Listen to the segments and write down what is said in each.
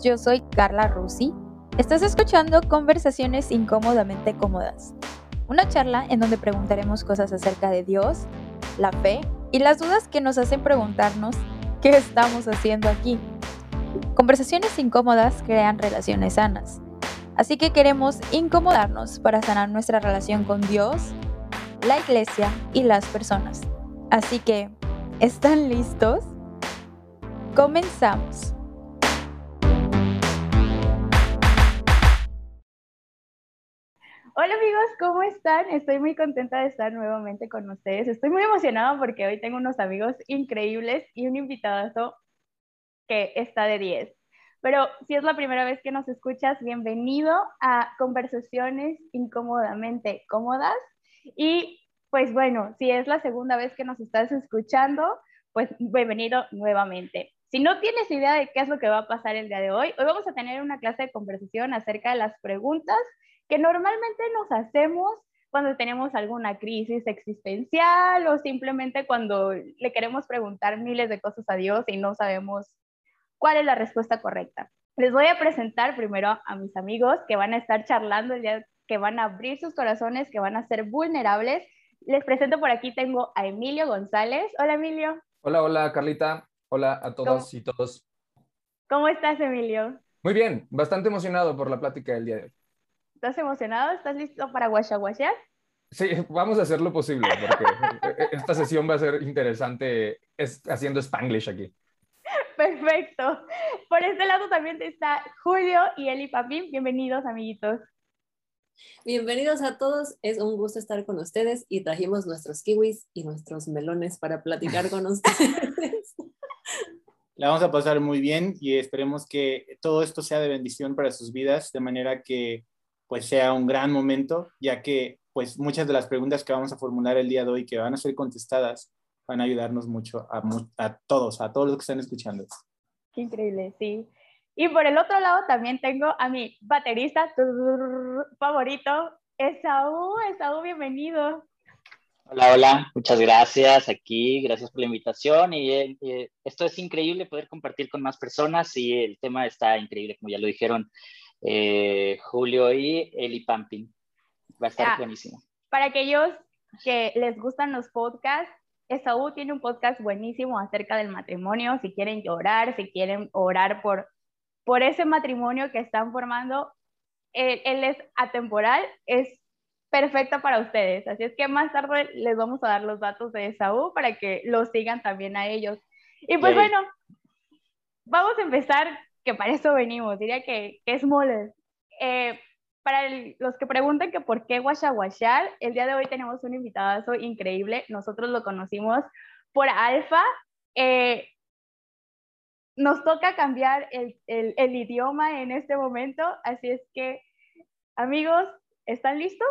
yo soy Carla Rusi. Estás escuchando Conversaciones Incómodamente Cómodas, una charla en donde preguntaremos cosas acerca de Dios, la fe y las dudas que nos hacen preguntarnos qué estamos haciendo aquí. Conversaciones incómodas crean relaciones sanas, así que queremos incomodarnos para sanar nuestra relación con Dios, la iglesia y las personas. Así que, ¿están listos? Comenzamos. Hola amigos, ¿cómo están? Estoy muy contenta de estar nuevamente con ustedes. Estoy muy emocionada porque hoy tengo unos amigos increíbles y un invitado que está de 10. Pero si es la primera vez que nos escuchas, bienvenido a Conversaciones Incómodamente Cómodas. Y pues bueno, si es la segunda vez que nos estás escuchando, pues bienvenido nuevamente. Si no tienes idea de qué es lo que va a pasar el día de hoy, hoy vamos a tener una clase de conversación acerca de las preguntas que normalmente nos hacemos cuando tenemos alguna crisis existencial o simplemente cuando le queremos preguntar miles de cosas a Dios y no sabemos cuál es la respuesta correcta. Les voy a presentar primero a mis amigos que van a estar charlando el día que van a abrir sus corazones, que van a ser vulnerables. Les presento por aquí, tengo a Emilio González. Hola Emilio. Hola, hola Carlita. Hola a todos y todos. ¿Cómo estás Emilio? Muy bien, bastante emocionado por la plática del día de hoy. ¿Estás emocionado? ¿Estás listo para guachaguachear? Sí, vamos a hacer lo posible porque esta sesión va a ser interesante es, haciendo Spanglish aquí. Perfecto. Por este lado también está Julio y Eli Papín. Bienvenidos, amiguitos. Bienvenidos a todos. Es un gusto estar con ustedes y trajimos nuestros kiwis y nuestros melones para platicar con ustedes. La vamos a pasar muy bien y esperemos que todo esto sea de bendición para sus vidas, de manera que pues sea un gran momento, ya que pues muchas de las preguntas que vamos a formular el día de hoy que van a ser contestadas van a ayudarnos mucho a, a todos, a todos los que están escuchando. Qué increíble, sí. Y por el otro lado también tengo a mi baterista favorito, Esaú. Esaú, bienvenido. Hola, hola, muchas gracias aquí, gracias por la invitación y, esto es increíble poder compartir con más personas y el tema está increíble, como ya lo dijeron eh, Julio y Eli Pampin. Va a estar buenísimo. Para aquellos que les gustan los podcasts, Esaú tiene un podcast buenísimo acerca del matrimonio, si quieren llorar, si quieren orar por, por ese matrimonio que están formando, él, él es atemporal, es perfecta para ustedes. Así es que más tarde les vamos a dar los datos de Esaú para que los sigan también a ellos. Y pues bueno, vamos a empezar, que para eso venimos, diría que, es mole. Eh, para los que preguntan que por qué Guachaguachar, el día de hoy tenemos un invitado increíble. Nosotros lo conocimos por Alfa. Eh, nos toca cambiar el, el, el idioma en este momento, así es que, amigos, ¿están listos?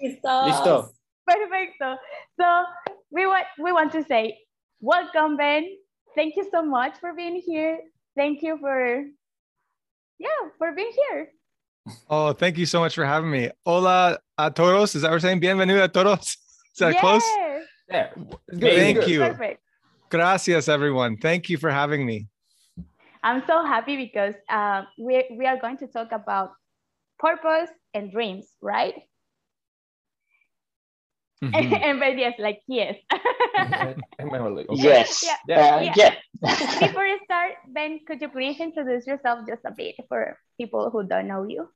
Listo. Listo. Perfecto. So we want we want to say welcome, Ben. Thank you so much for being here. Thank you for yeah for being here. Oh, thank you so much for having me. Hola a todos. Is that what we're saying? Bienvenido a todos. Is that yeah. close? Yeah. Thank you. Perfect. Gracias, everyone. Thank you for having me. I'm so happy because uh, we we are going to talk about purpose and dreams, right? Mhm. and Ben yes, like yes. Okay. Yes. Yeah. Uh, Yeah. yeah. Before you start, Ben, could you please introduce yourself just a bit for people who don't know you?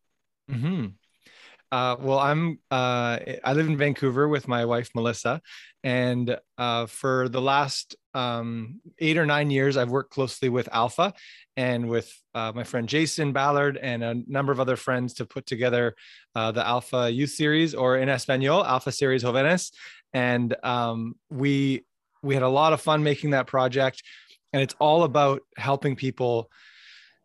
Mhm. Uh, well, I'm uh, I live in Vancouver with my wife Melissa, and uh, for the last um, eight or nine years, I've worked closely with Alpha and with uh, my friend Jason Ballard and a number of other friends to put together uh, the Alpha Youth Series, or in Espanol, Alpha Series Jóvenes. And um, we we had a lot of fun making that project, and it's all about helping people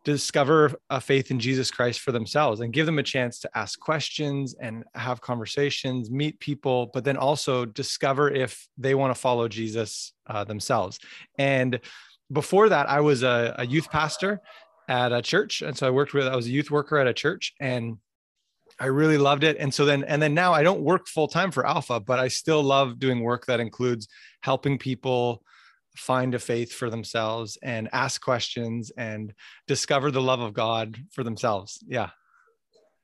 discover a faith in Jesus Christ for themselves and give them a chance to ask questions and have conversations, meet people, but then also discover if they want to follow Jesus uh, themselves. And before that, I was a, a youth pastor at a church. And so I worked with, I was a youth worker at a church and I really loved it. And so then, and then now I don't work full time for Alpha, but I still love doing work that includes helping people find a faith for themselves and ask questions and discover the love of God for themselves. Yeah.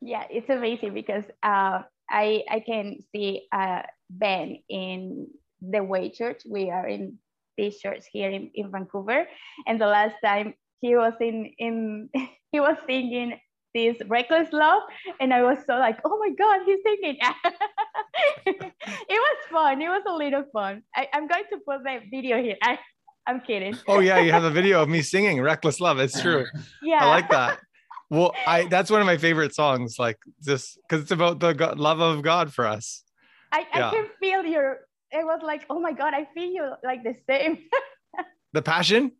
Yeah, it's amazing because uh, I I can see uh, Ben in the Way Church. We are in this church here in, in Vancouver, and the last time he was in in he was singing this reckless love and i was so like oh my god he's singing it was fun. It was a little fun. I, am going to put the video here. I, i'm kidding. Oh yeah you have a video of me singing reckless love. It's true. Yeah. i like that. Well i that's one of my favorite songs like just because it's about the God, love of god for us. I, yeah. I can feel your it was like oh my god i feel you like the same. The passion?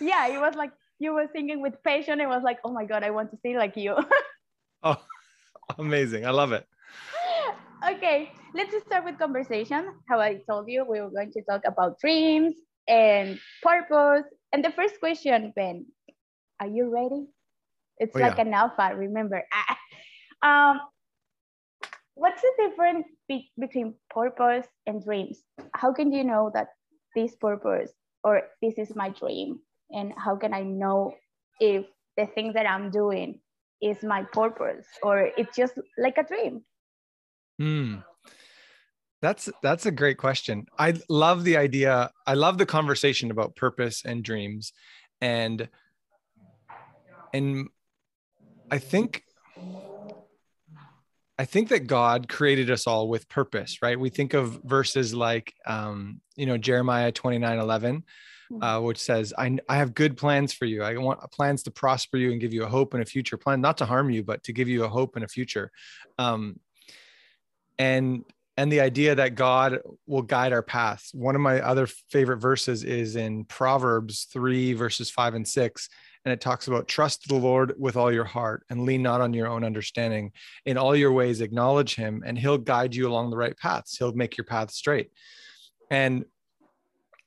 Yeah it was like you were singing with passion. It was like, oh my God, I want to sing like you. oh, amazing. I love it. Okay, let's start with conversation. How I told you, we were going to talk about dreams and purpose. And the first question, Ben, are you ready? It's oh, like yeah. an alpha, remember. um, what's the difference be between purpose and dreams? How can you know that this purpose or this is my dream and how can i know if the thing that i'm doing is my purpose or it's just like a dream Hmm. that's that's a great question i love the idea i love the conversation about purpose and dreams and and i think I think that God created us all with purpose, right? We think of verses like, um, you know, Jeremiah 29 11, Hmm. uh, which says, I, I have good plans for you. I want plans to prosper you and give you a hope and a future plan, not to harm you, but to give you a hope and a future. Um, and and the idea that God will guide our paths. One of my other favorite verses is in Proverbs 3, verses 5 and 6. And it talks about trust the Lord with all your heart and lean not on your own understanding. In all your ways, acknowledge him, and he'll guide you along the right paths. He'll make your path straight. And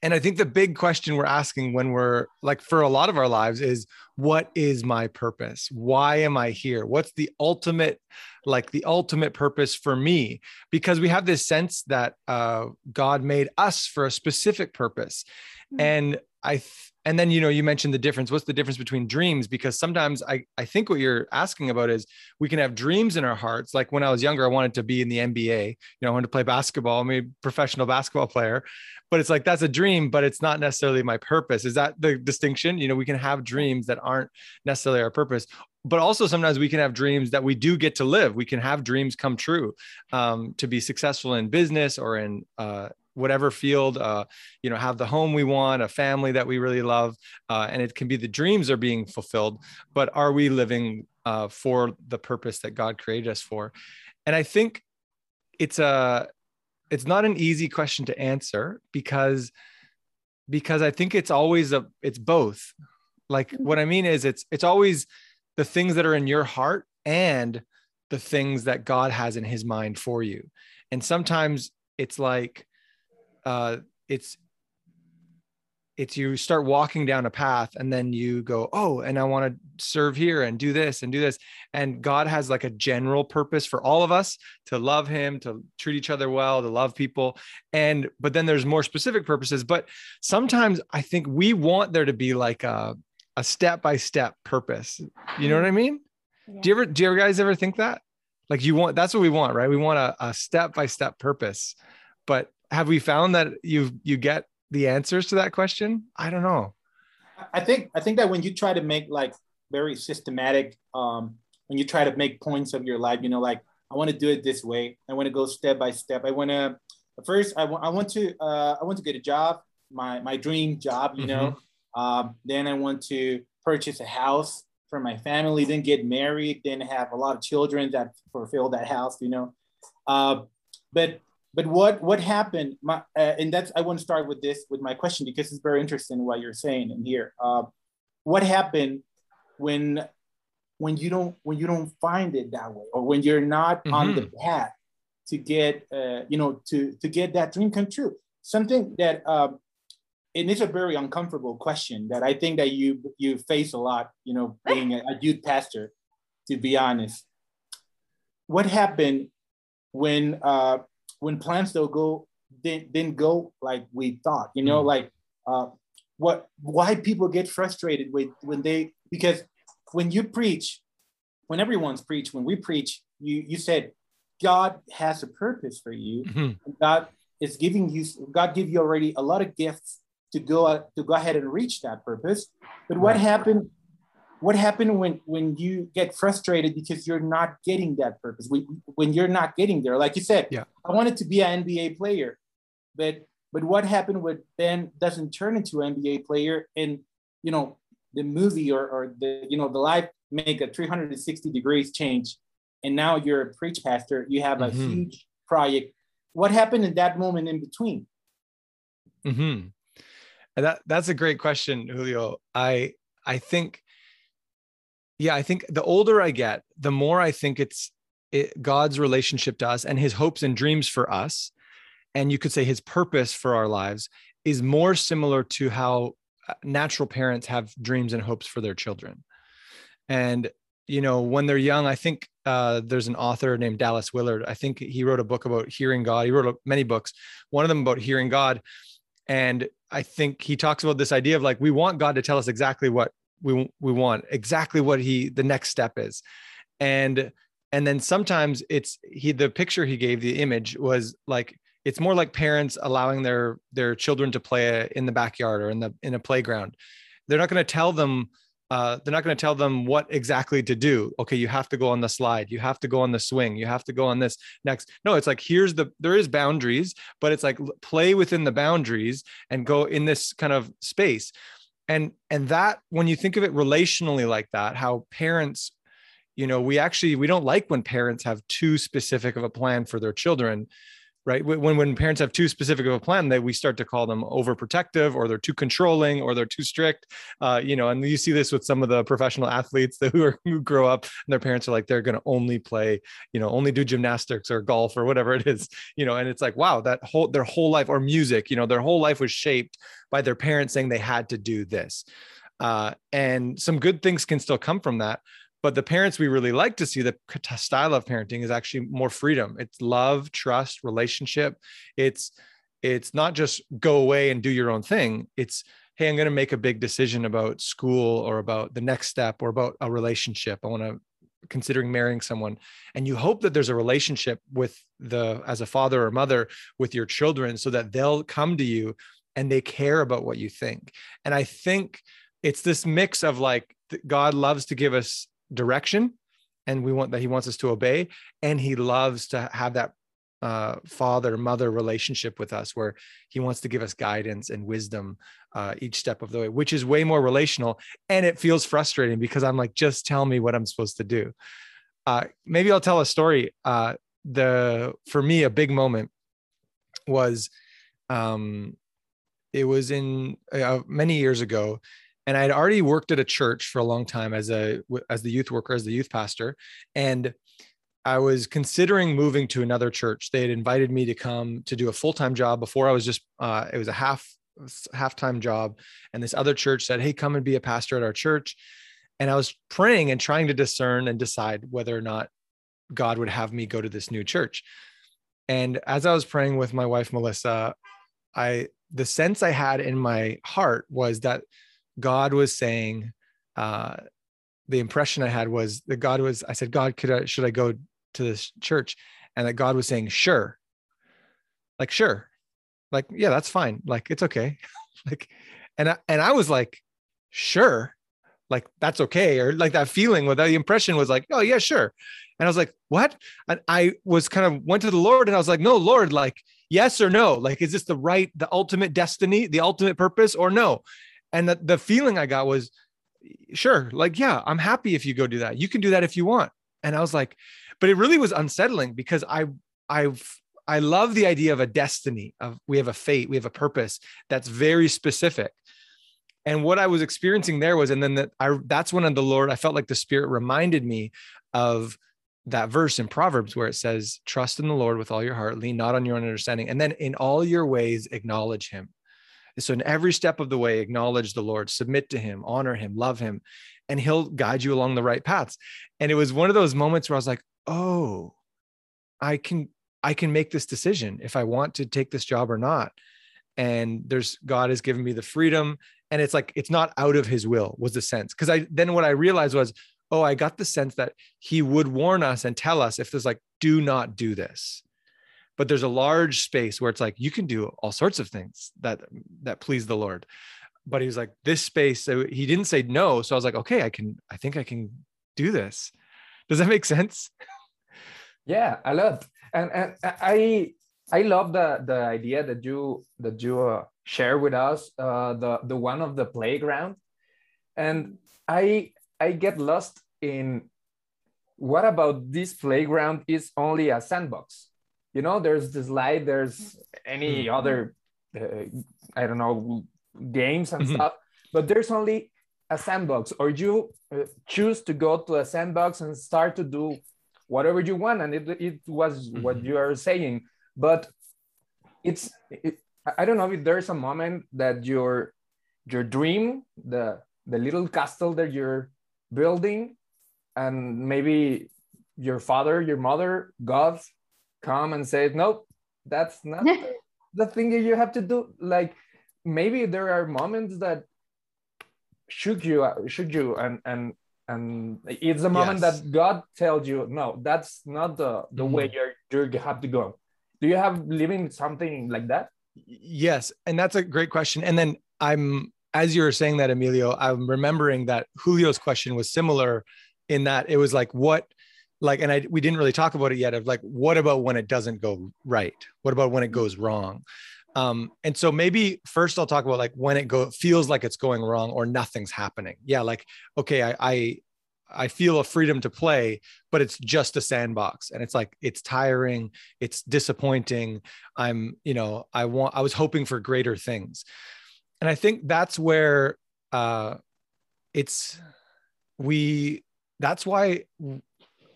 and i think the big question we're asking when we're like for a lot of our lives is what is my purpose? Why am i here? What's the ultimate like the ultimate purpose for me? Because we have this sense that uh, god made us for a specific purpose. Mm-hmm. and i th- and then you know you mentioned the difference. What's the difference between dreams? Because sometimes i i think what you're asking about is we can have dreams in our hearts. Like when i was younger i wanted to be in the nba you know i wanted to play basketball. I'm a professional basketball player but it's like that's a dream but it's not necessarily my purpose. Is that the distinction? You know we can have dreams that aren't necessarily our purpose but also sometimes we can have dreams that we do get to live. We can have dreams come true um, to be successful in business or in uh, whatever field uh, you know have the home we want a family that we really love uh, and it can be the dreams are being fulfilled but are we living uh, for the purpose that god created us for? And i think it's a it's not an easy question to answer because because i think it's always a it's both. Like mm-hmm. what i mean is it's it's always the things that are in your heart and the things that god has in his mind for you. And sometimes it's like uh, it's it's you start walking down a path and then you go oh and i want to serve here and do this and do this. And god has like a general purpose for all of us to love him to treat each other well to love people. And but then there's more specific purposes. But sometimes i think we want there to be like a a step by step purpose. You know what i mean? Yeah. do you ever do you guys ever think that? Like you want that's what we want right? We want a, a step by step purpose. But have we found that you you get the answers to that question? I don't know. I think I think that when you try to make like very systematic, um, when you try to make points of your life, you know, like I want to do it this way. I want to go step by step. I want to first I want I want to uh, I want to get a job, my my dream job, you mm-hmm. know. Um, then I want to purchase a house for my family, then get married, then have a lot of children that fulfill that house, you know. Uh, but but what what happened? My, uh, and that's I want to start with this with my question because it's very interesting what you're saying in here. Uh, what happened when when you don't when you don't find it that way, or when you're not mm-hmm. on the path to get uh, you know to to get that dream come true? Something that um, and it's a very uncomfortable question that I think that you you face a lot. You know, being a, a youth pastor, to be honest. What happened when uh, when plans don't go didn't, didn't go like we thought you know mm. like uh, what why people get frustrated with when they because when you preach, when everyone's preach, when we preach, you you said God has a purpose for you. Mm-hmm. God is giving you God give you already a lot of gifts to go to go ahead and reach that purpose. But what happened? What happened when when you get frustrated because you're not getting that purpose? When, when you're not getting there, like you said, Yeah. I wanted to be an NBA player, but but what happened when Ben doesn't turn into an NBA player and you know the movie or, or the you know the life make a 360 degrees change and now you're a preach pastor you have a Mhm. huge project what happened in that moment in between hmm that that's a great question, Julio. I I think, yeah, I think the older I get, the more I think it's it, God's relationship to us and His hopes and dreams for us, and you could say His purpose for our lives is more similar to how uh, natural parents have dreams and hopes for their children. And you know, when they're young, I think uh, there's an author named Dallas Willard. I think he wrote a book about hearing God. He wrote many books. One of them about hearing God and i think he talks about this idea of like we want god to tell us exactly what we we want exactly what he the next step is. And and then sometimes it's he the picture he gave the image was like it's more like parents allowing their their children to play in the backyard or in the in a playground. They're not going to tell them uh, they're not going to tell them what exactly to do. Okay you have to go on the slide. You have to go on the swing. You have to go on this next. No it's like here's the there is boundaries but it's like play within the boundaries and go in this kind of space and and that when you think of it relationally like that how parents you know we actually we don't like when parents have too specific of a plan for their children right? When when parents have too specific of a plan that we start to call them overprotective or they're too controlling or they're too strict uh, you know and you see this with some of the professional athletes that who, are, who grow up and their parents are like they're going to only play you know only do gymnastics or golf or whatever it is you know and it's like wow that whole their whole life or music you know their whole life was shaped by their parents saying they had to do this uh, and some good things can still come from that but the parents we really like to see the style of parenting is actually more freedom. It's love trust relationship. It's it's not just go away and do your own thing. It's hey i'm going to make a big decision about school or about the next step or about a relationship. I want to considering marrying someone. And you hope that there's a relationship with the as a father or mother with your children so that they'll come to you and they care about what you think. And i think it's this mix of like god loves to give us direction and we want that he wants us to obey and he loves to have that uh, father mother relationship with us where he wants to give us guidance and wisdom uh, each step of the way which is way more relational and it feels frustrating because i'm like just tell me what i'm supposed to do. Uh, maybe i'll tell a story uh, the for me a big moment was um, it was in uh, many years ago and i had already worked at a church for a long time as a as the youth worker as the youth pastor and i was considering moving to another church. They had invited me to come to do a full-time job. Before i was just uh, it was a half half-time job and this other church said hey come and be a pastor at our church. And i was praying and trying to discern and decide whether or not god would have me go to this new church. And as i was praying with my wife melissa i the sense i had in my heart was that god was saying uh the impression i had was that god was i said god could i should i go to this church? And that god was saying sure. Like sure. Like yeah that's fine. Like it's okay. Like and I, and i was like sure. Like that's okay or like that feeling with the impression was like oh yeah sure. And i was like what? And i was kind of went to the lord and i was like no lord like yes or no? Like is this the right the ultimate destiny the ultimate purpose or no and the, the feeling i got was sure like yeah i'm happy if you go do that. You can do that if you want. And i was like but it really was unsettling because i i've i love the idea of a destiny of we have a fate we have a purpose that's very specific. And what i was experiencing there was and then that i that's when the lord i felt like the spirit reminded me of that verse in proverbs where it says trust in the lord with all your heart lean not on your own understanding and then in all your ways acknowledge him so in every step of the way acknowledge the lord submit to him honor him love him and he'll guide you along the right paths and it was one of those moments where i was like oh i can i can make this decision if i want to take this job or not and there's God has given me the freedom. And it's like it's not out of his will, was the sense. Because I then what I realized was, oh, I got the sense that he would warn us and tell us if there's like, do not do this. But there's a large space where it's like you can do all sorts of things that that please the Lord. But he was like, this space, so he didn't say no. So I was like, okay, I can, I think I can do this. Does that make sense? Yeah, a lot. And and I I love the the idea that you that you uh, share with us uh, the the one of the playground, and I I get lost in what about this playground is only a sandbox. You know, there's this slide, there's any Mm. other uh, I don't know games and Mhm. stuff, but there's only a sandbox, or you uh, choose to go to a sandbox and start to do whatever you want and it, it was what Mhm. you are saying but it's it, I- i don't know if there's a moment that your your dream the the little castle that you're building and maybe your father your mother god come and say nope that's not the, the thing that you have to do like maybe there are moments that shook you uh, shook you and and and it's the moment Yes. that god tells you no that's not the the way mm. you're you have to go do you have living something like that Yes, and that's a great question. And then I'm as you were saying that, Emilio, I'm remembering that Julio's question was similar in that it was like, what, like, and I we didn't really talk about it yet. Of like, what about when it doesn't go right? What about when it goes wrong? Um, and so maybe first I'll talk about like when it go feels like it's going wrong or nothing's happening. Yeah, like okay, I I I feel a freedom to play, but it's just a sandbox, and it's like it's tiring, it's disappointing. I'm, you know, I want, I was hoping for greater things. And I think that's where uh, it's, we, that's why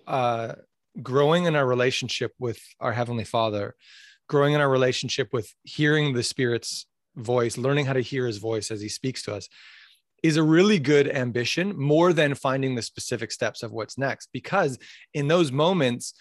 uh, growing in our relationship with our Heavenly Father, growing in our relationship with hearing the Spirit's voice, learning how to hear His voice as He speaks to us, is a really good ambition more than finding the specific steps of what's next. Because in those moments,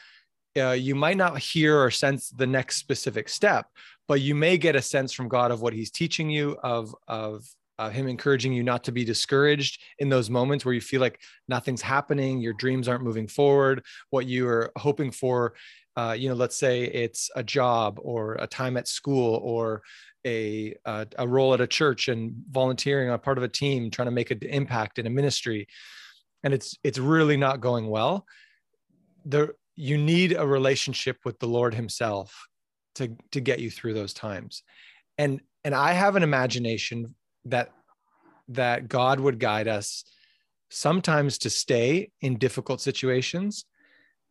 uh, you might not hear or sense the next specific step, but you may get a sense from God of what He's teaching you, of of uh, Him encouraging you not to be discouraged in those moments where you feel like nothing's happening, your dreams aren't moving forward, what you are hoping for. Uh, you know, let's say it's a job or a time at school or a uh, a role at a church and volunteering on part of a team, trying to make an impact in a ministry, and it's it's really not going well. There, you need a relationship with the Lord Himself to to get you through those times, and and I have an imagination that that God would guide us sometimes to stay in difficult situations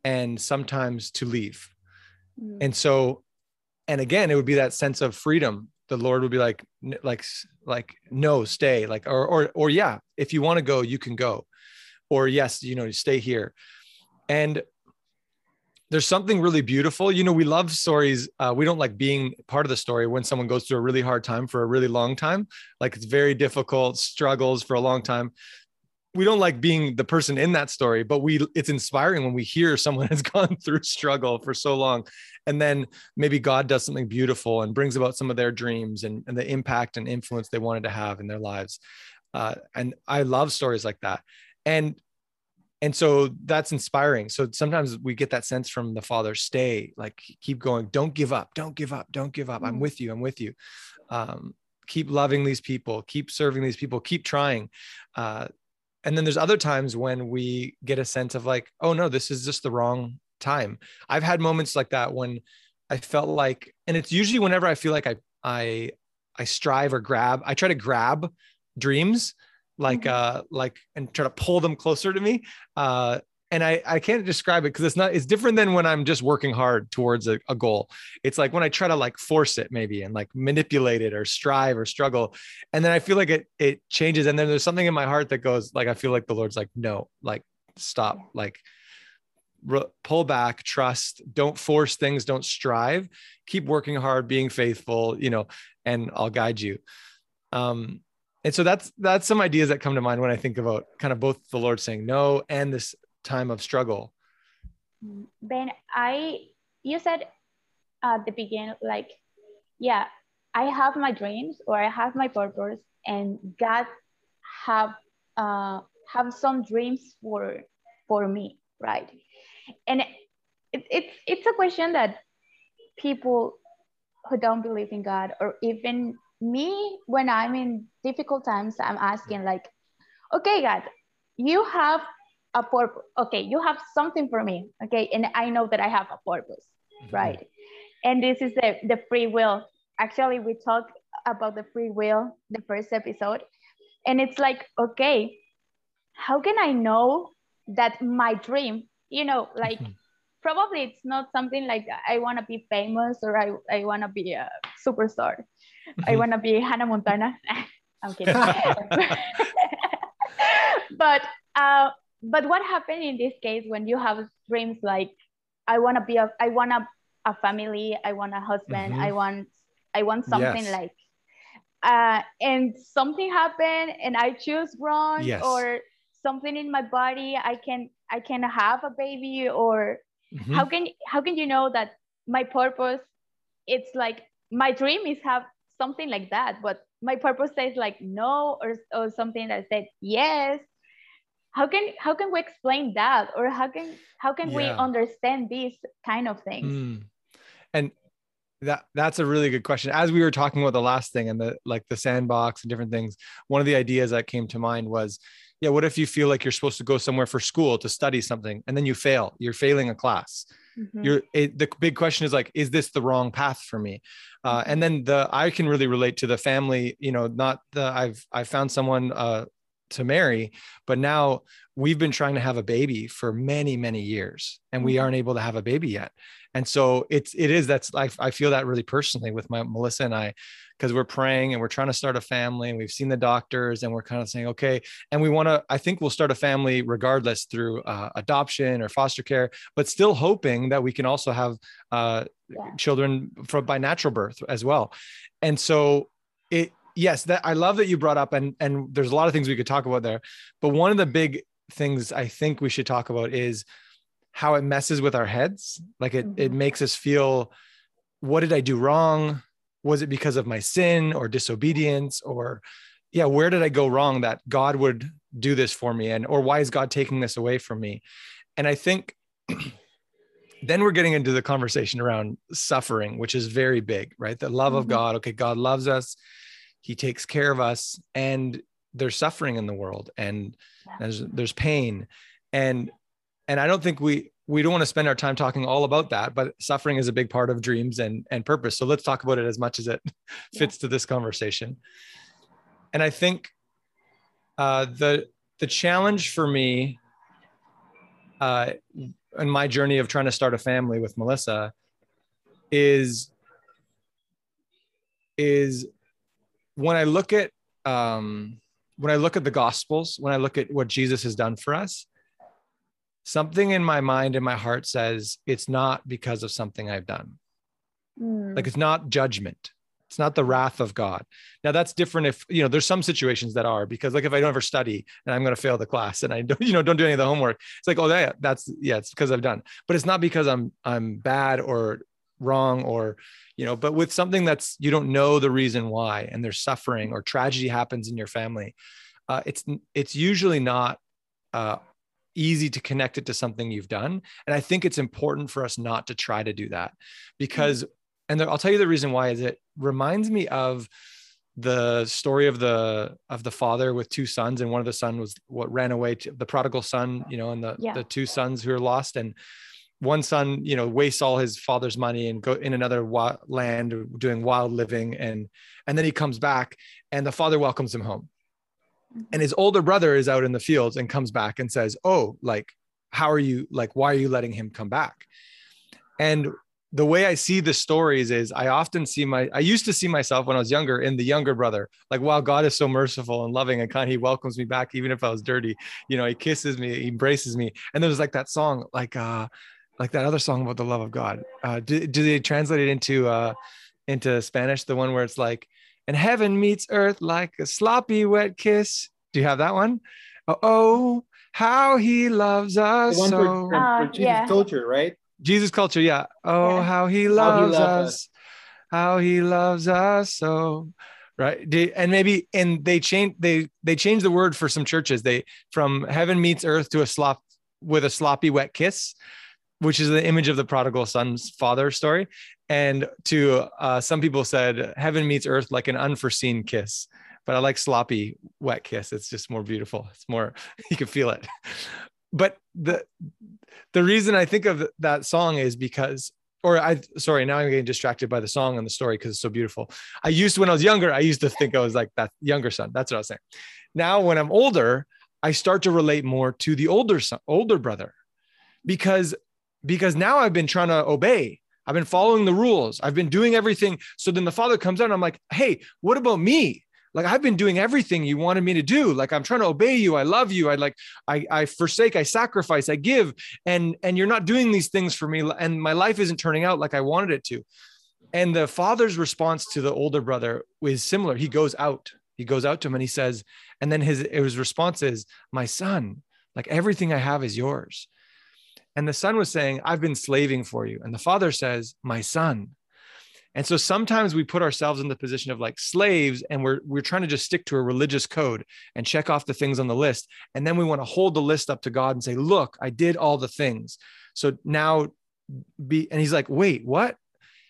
and sometimes to leave. Mm. And so, and again, it would be that sense of freedom. The Lord would be like, like, like, no, stay. Like, or, or, or, yeah, if you want to go, you can go. Or yes, you know, stay here. And there's something really beautiful. You know, we love stories. Uh, we don't like being part of the story when someone goes through a really hard time for a really long time. Like it's very difficult, struggles for a long time. We don't like being the person in that story, but we it's inspiring when we hear someone has gone through struggle for so long. And then maybe God does something beautiful and brings about some of their dreams and, and the impact and influence they wanted to have in their lives. Uh, and I love stories like that. And and so that's inspiring. So sometimes we get that sense from the father stay like keep going. Don't give up. Don't give up. Don't give up. I'm Mm. with you. I'm with you. Um, keep loving these people. Keep serving these people. Keep trying. Uh, and then there's other times when we get a sense of like oh no this is just the wrong time. I've had moments like that when i felt like and it's usually whenever i feel like i i i strive or grab i try to grab dreams like Mhm. uh like and try to pull them closer to me uh and I, I can't describe it because it's not it's different than when I'm just working hard towards a, a goal. It's like when I try to like force it maybe and like manipulate it or strive or struggle. And then I feel like it it changes. And then there's something in my heart that goes like I feel like the Lord's like, no, like stop, like re- pull back, trust, don't force things, don't strive, keep working hard, being faithful, you know, and I'll guide you. Um, and so that's that's some ideas that come to mind when I think about kind of both the Lord saying no and this time of struggle. Ben, I you said at the beginning, like, yeah, I have my dreams or I have my purpose, and God have uh, have some dreams for for me, right? And it, it's it's a question that people who don't believe in God or even me when I'm in difficult times, I'm asking like, okay, God, you have a purpose. Okay, you have something for me. Okay, and I know that I have a purpose, mm-hmm. right? And this is the the free will. Actually, we talked about the free will the first episode, and it's like, okay, how can I know that my dream, you know, like. Probably it's not something like I want to be famous or I, I want to be a superstar. I mm-hmm. want to be Hannah Montana. I'm kidding. but uh, but what happened in this case when you have dreams like I want to be a I want a, a family, I want a husband, mm-hmm. I want I want something yes. like uh, and something happened and I choose wrong yes. or something in my body I can I can have a baby or mm-hmm. how can how can you know that my purpose it's like my dream is have something like that but my purpose says like no or, or something that said yes how can how can we explain that or how can how can yeah. we understand these kind of things mm. and that that's a really good question as we were talking about the last thing and the like the sandbox and different things one of the ideas that came to mind was yeah what if you feel like you're supposed to go somewhere for school to study something and then you fail? You're failing a class. Mm-hmm. you're it, the big question is like is this the wrong path for me? Uh, and then the i can really relate to the family you know not the i've i found someone uh, to marry but now we've been trying to have a baby for many many years and we mm-hmm. aren't able to have a baby yet and so it's it is that's I, I feel that really personally with my melissa and i because we're praying and we're trying to start a family and we've seen the doctors and we're kind of saying okay and we want to i think we'll start a family regardless through uh, adoption or foster care but still hoping that we can also have uh, yeah. children from by natural birth as well and so it yes that i love that you brought up and and there's a lot of things we could talk about there but one of the big things i think we should talk about is how it messes with our heads. Like it mm-hmm. it makes us feel what did i do wrong? Was it because of my sin or disobedience? Or yeah where did i go wrong that god would do this for me? And or why is god taking this away from me? And i think then we're getting into the conversation around suffering which is very big right? The love mm-hmm. of god. Okay god loves us. He takes care of us. And there's suffering in the world. And there's there's pain. And and i don't think we we don't want to spend our time talking all about that, but suffering is a big part of dreams and, and purpose. So let's talk about it as much as it fits yeah. to this conversation. And I think uh, the the challenge for me uh, in my journey of trying to start a family with Melissa is is when I look at um, when I look at the Gospels, when I look at what Jesus has done for us, something in my mind and my heart says it's not because of something I've done. Mm. Like it's not judgment. It's not the wrath of God. Now that's different if, you know, there's some situations that are because like if I don't ever study and I'm going to fail the class and I don't, you know, don't do any of the homework, it's like, oh yeah, that's, yeah, it's because I've done, but it's not because I'm, I'm bad or wrong or, you know, but with something that's, you don't know the reason why, and there's suffering or tragedy happens in your family. Uh, it's, it's usually not uh, easy to connect it to something you've done. And I think it's important for us not to try to do that because, mm-hmm. and I'll tell you the reason why is it reminds me of the story of the of the father with two sons and one of the son was what ran away to the prodigal son you know and the yeah. the two sons who are lost and one son you know wastes all his father's money and go in another land doing wild living and and then he comes back and the father welcomes him home and his older brother is out in the fields and comes back and says oh like how are you like why are you letting him come back? And the way i see the stories is i often see my i used to see myself when i was younger in the younger brother. Like wow god is so merciful and loving and kind he welcomes me back even if i was dirty. You know he kisses me he embraces me. And there's like that song like uh like that other song about the love of god. Uh do, do they translate it into uh into spanish? The one where it's like and heaven meets earth like a sloppy wet kiss. Do you have that one? Oh, oh how he loves us. The one so. for, for, uh, Jesus yeah. culture, right? Jesus culture, yeah. Oh, yeah. how he loves how he us. us. how he loves us so right and maybe and they change they they change the word for some churches they from heaven meets earth to a slop with a sloppy wet kiss which is the image of the prodigal son's father story and to uh, some people said heaven meets earth like an unforeseen kiss but i like sloppy wet kiss it's just more beautiful it's more you can feel it but the the reason i think of that song is because or I sorry, now I'm getting distracted by the song and the story because it's so beautiful. I used when I was younger, I used to think I was like that younger son. That's what I was saying. Now, when I'm older, I start to relate more to the older son, older brother, because because now I've been trying to obey. I've been following the rules. I've been doing everything. So then the father comes out and I'm like, hey, what about me? like i've been doing everything you wanted me to do. Like i'm trying to obey you. I love you. I like i i forsake i sacrifice i give. And and you're not doing these things for me. And my life isn't turning out like i wanted it to. And the father's response to the older brother is similar. He goes out. He goes out to him and he says and then his his response is my son like everything i have is yours and the son was saying i've been slaving for you and the father says my son and so sometimes we put ourselves in the position of like slaves and we're we're trying to just stick to a religious code and check off the things on the list. And then we want to hold the list up to God and say, "Look, I did all the things." So now be and he's like, "Wait, what?"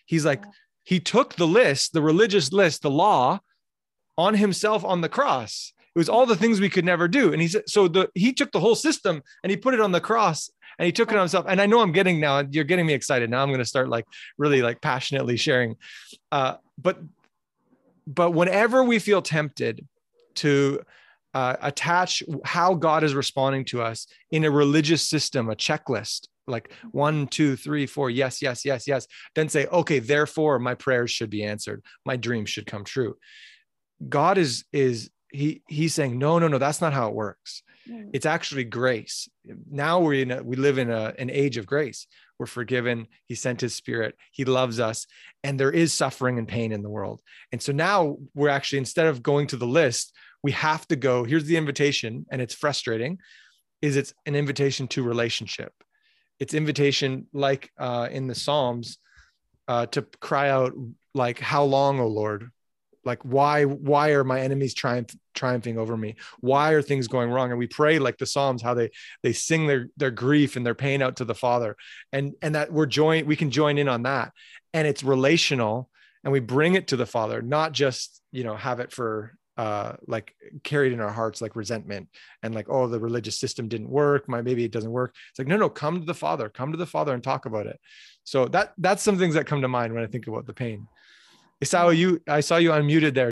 He's like he took the list, the religious list, the law on himself on the cross. It was all the things we could never do. And he said, so the he took the whole system and he put it on the cross and he took it on himself. And I know I'm getting now, you're getting me excited. Now I'm going to start like really like passionately sharing. Uh, but but whenever we feel tempted to uh, attach how God is responding to us in a religious system, a checklist, like one, two, three, four, yes, yes, yes, yes, then say, okay, therefore my prayers should be answered, my dreams should come true. God is is he he's saying, no, no, no, that's not how it works. Mm. It's actually grace. Now we're in a, we live in a, an age of grace. We're forgiven. He sent his spirit. He loves us. And there is suffering and pain in the world. And so now we're actually, instead of going to the list, we have to go. Here's the invitation, and it's frustrating, is it's an invitation to relationship. It's invitation like uh, in the Psalms uh, to cry out like, how long, O Lord? Like why why are my enemies triumph, triumphing over me? Why are things going wrong? And we pray like the psalms how they they sing their their grief and their pain out to the father. And and that we're join we can join in on that. And it's relational and we bring it to the father not just you know have it for uh like carried in our hearts like resentment and like oh the religious system didn't work. My maybe it doesn't work. It's like no no come to the father. Come to the father and talk about it. So that that's some things that come to mind when i think about the pain Esaú, you I saw you unmuted there.